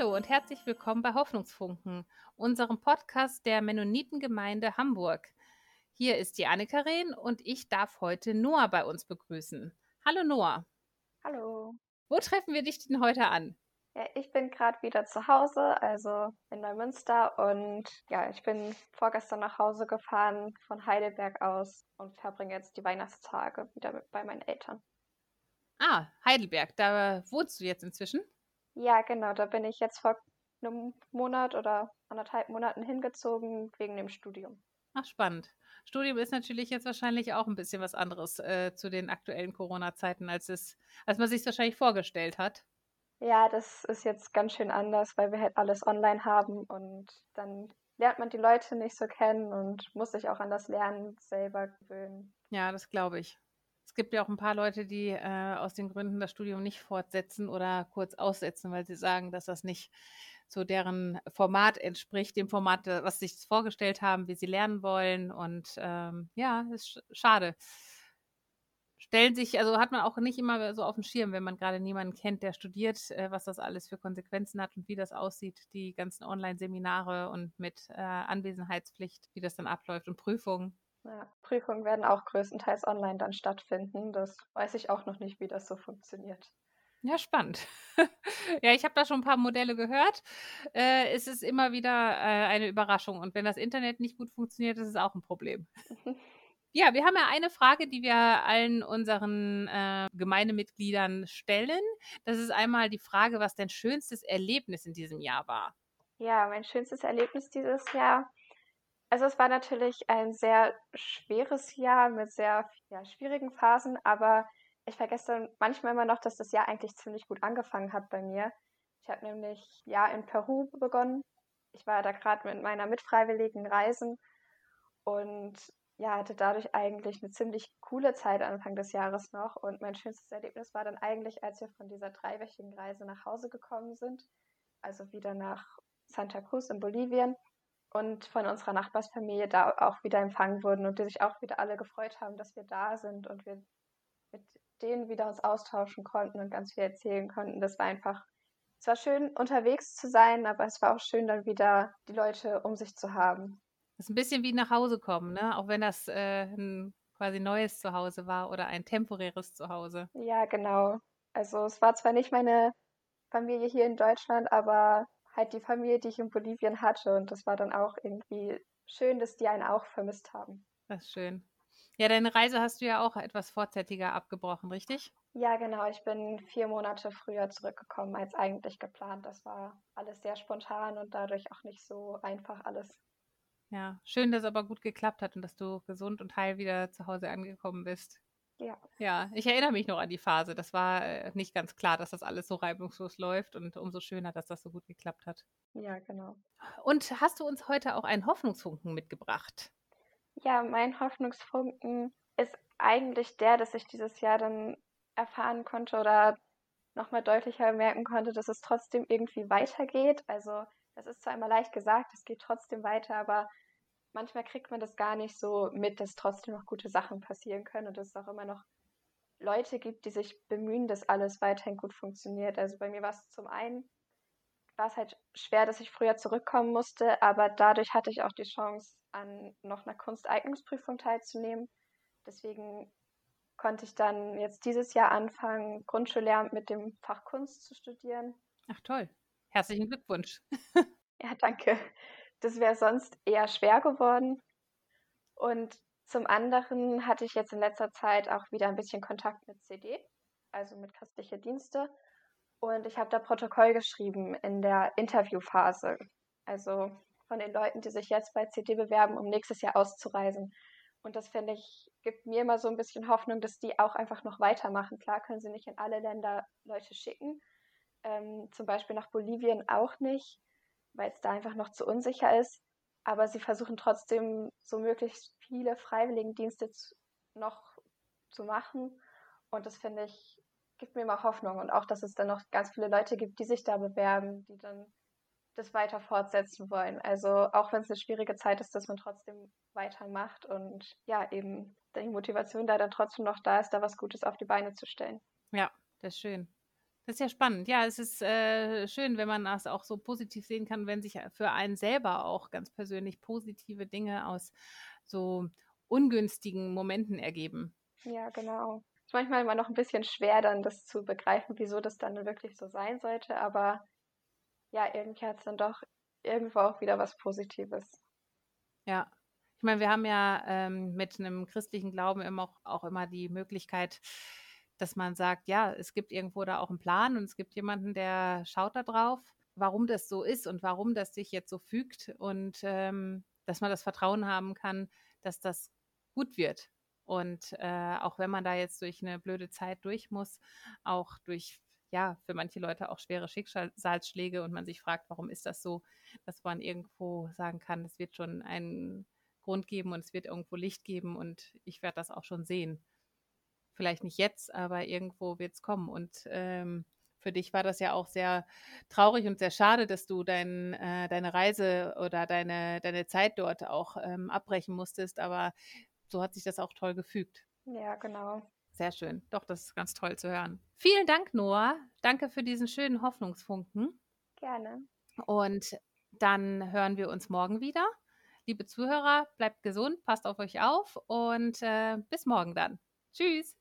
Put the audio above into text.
Hallo und herzlich willkommen bei Hoffnungsfunken, unserem Podcast der Mennonitengemeinde Hamburg. Hier ist die Anne-Karin und ich darf heute Noah bei uns begrüßen. Hallo Noah. Hallo. Wo treffen wir dich denn heute an? Ja, ich bin gerade wieder zu Hause, also in Neumünster und ja, ich bin vorgestern nach Hause gefahren von Heidelberg aus und verbringe jetzt die Weihnachtstage wieder mit, bei meinen Eltern. Ah, Heidelberg, da wohnst du jetzt inzwischen? Ja, genau, da bin ich jetzt vor einem Monat oder anderthalb Monaten hingezogen wegen dem Studium. Ach, spannend. Studium ist natürlich jetzt wahrscheinlich auch ein bisschen was anderes äh, zu den aktuellen Corona-Zeiten, als es, als man sich wahrscheinlich vorgestellt hat. Ja, das ist jetzt ganz schön anders, weil wir halt alles online haben und dann lernt man die Leute nicht so kennen und muss sich auch an das Lernen selber gewöhnen. Ja, das glaube ich. Es gibt ja auch ein paar Leute, die äh, aus den Gründen das Studium nicht fortsetzen oder kurz aussetzen, weil sie sagen, dass das nicht so deren Format entspricht, dem Format, was sie sich vorgestellt haben, wie sie lernen wollen. Und ähm, ja, ist schade stellen sich, also hat man auch nicht immer so auf dem Schirm, wenn man gerade niemanden kennt, der studiert, äh, was das alles für Konsequenzen hat und wie das aussieht, die ganzen Online-Seminare und mit äh, Anwesenheitspflicht, wie das dann abläuft und Prüfungen. Ja, Prüfungen werden auch größtenteils online dann stattfinden. Das weiß ich auch noch nicht, wie das so funktioniert. Ja, spannend. ja, ich habe da schon ein paar Modelle gehört. Äh, es ist immer wieder äh, eine Überraschung. Und wenn das Internet nicht gut funktioniert, ist es auch ein Problem. Ja, wir haben ja eine Frage, die wir allen unseren äh, Gemeindemitgliedern stellen. Das ist einmal die Frage, was dein schönstes Erlebnis in diesem Jahr war. Ja, mein schönstes Erlebnis dieses Jahr. Also es war natürlich ein sehr schweres Jahr mit sehr ja, schwierigen Phasen, aber ich vergesse manchmal immer noch, dass das Jahr eigentlich ziemlich gut angefangen hat bei mir. Ich habe nämlich ja in Peru begonnen. Ich war da gerade mit meiner mitfreiwilligen Reisen und ja, hatte dadurch eigentlich eine ziemlich coole Zeit Anfang des Jahres noch. Und mein schönstes Erlebnis war dann eigentlich, als wir von dieser dreiwöchigen Reise nach Hause gekommen sind, also wieder nach Santa Cruz in Bolivien und von unserer Nachbarsfamilie da auch wieder empfangen wurden und die sich auch wieder alle gefreut haben, dass wir da sind und wir mit denen wieder uns austauschen konnten und ganz viel erzählen konnten. Das war einfach, es war schön unterwegs zu sein, aber es war auch schön dann wieder die Leute um sich zu haben. Das ist ein bisschen wie nach Hause kommen, ne? Auch wenn das äh, ein quasi neues Zuhause war oder ein temporäres Zuhause. Ja, genau. Also es war zwar nicht meine Familie hier in Deutschland, aber halt die Familie, die ich in Bolivien hatte. Und das war dann auch irgendwie schön, dass die einen auch vermisst haben. Das ist schön. Ja, deine Reise hast du ja auch etwas vorzeitiger abgebrochen, richtig? Ja, genau. Ich bin vier Monate früher zurückgekommen als eigentlich geplant. Das war alles sehr spontan und dadurch auch nicht so einfach alles. Ja, schön, dass es aber gut geklappt hat und dass du gesund und heil wieder zu Hause angekommen bist. Ja. Ja, ich erinnere mich noch an die Phase. Das war äh, nicht ganz klar, dass das alles so reibungslos läuft und umso schöner, dass das so gut geklappt hat. Ja, genau. Und hast du uns heute auch einen Hoffnungsfunken mitgebracht? Ja, mein Hoffnungsfunken ist eigentlich der, dass ich dieses Jahr dann erfahren konnte oder nochmal deutlicher merken konnte, dass es trotzdem irgendwie weitergeht. Also es ist zwar immer leicht gesagt, es geht trotzdem weiter, aber manchmal kriegt man das gar nicht so mit, dass trotzdem noch gute Sachen passieren können und dass es auch immer noch Leute gibt, die sich bemühen, dass alles weiterhin gut funktioniert. Also bei mir war es zum einen, war es halt schwer, dass ich früher zurückkommen musste, aber dadurch hatte ich auch die Chance, an noch einer Kunsteignungsprüfung teilzunehmen. Deswegen konnte ich dann jetzt dieses Jahr anfangen, Grundschullehramt mit dem Fach Kunst zu studieren. Ach toll. Herzlichen Glückwunsch. ja, danke. Das wäre sonst eher schwer geworden. Und zum anderen hatte ich jetzt in letzter Zeit auch wieder ein bisschen Kontakt mit CD, also mit christliche Dienste. Und ich habe da Protokoll geschrieben in der Interviewphase. Also von den Leuten, die sich jetzt bei CD bewerben, um nächstes Jahr auszureisen. Und das finde ich, gibt mir immer so ein bisschen Hoffnung, dass die auch einfach noch weitermachen. Klar können sie nicht in alle Länder Leute schicken, ähm, zum Beispiel nach Bolivien auch nicht, weil es da einfach noch zu unsicher ist. Aber sie versuchen trotzdem so möglichst viele Freiwilligendienste noch zu machen. Und das finde ich, gibt mir immer Hoffnung. Und auch, dass es dann noch ganz viele Leute gibt, die sich da bewerben, die dann das weiter fortsetzen wollen. Also auch wenn es eine schwierige Zeit ist, dass man trotzdem weitermacht und ja, eben die Motivation da dann trotzdem noch da ist, da was Gutes auf die Beine zu stellen. Ja, das ist schön. Das ist ja spannend. Ja, es ist äh, schön, wenn man das auch so positiv sehen kann, wenn sich für einen selber auch ganz persönlich positive Dinge aus so ungünstigen Momenten ergeben. Ja, genau. Es ist manchmal immer noch ein bisschen schwer, dann das zu begreifen, wieso das dann wirklich so sein sollte, aber ja, irgendwie hat es dann doch irgendwo auch wieder was Positives. Ja. Ich meine, wir haben ja ähm, mit einem christlichen Glauben immer auch, auch immer die Möglichkeit, dass man sagt, ja, es gibt irgendwo da auch einen Plan und es gibt jemanden, der schaut da drauf, warum das so ist und warum das sich jetzt so fügt und ähm, dass man das Vertrauen haben kann, dass das gut wird. Und äh, auch wenn man da jetzt durch eine blöde Zeit durch muss, auch durch, ja, für manche Leute auch schwere Schicksalsschläge und man sich fragt, warum ist das so, dass man irgendwo sagen kann, es wird schon einen Grund geben und es wird irgendwo Licht geben und ich werde das auch schon sehen vielleicht nicht jetzt, aber irgendwo wird es kommen. Und ähm, für dich war das ja auch sehr traurig und sehr schade, dass du dein, äh, deine Reise oder deine, deine Zeit dort auch ähm, abbrechen musstest. Aber so hat sich das auch toll gefügt. Ja, genau. Sehr schön. Doch, das ist ganz toll zu hören. Vielen Dank, Noah. Danke für diesen schönen Hoffnungsfunken. Gerne. Und dann hören wir uns morgen wieder. Liebe Zuhörer, bleibt gesund, passt auf euch auf und äh, bis morgen dann. Tschüss.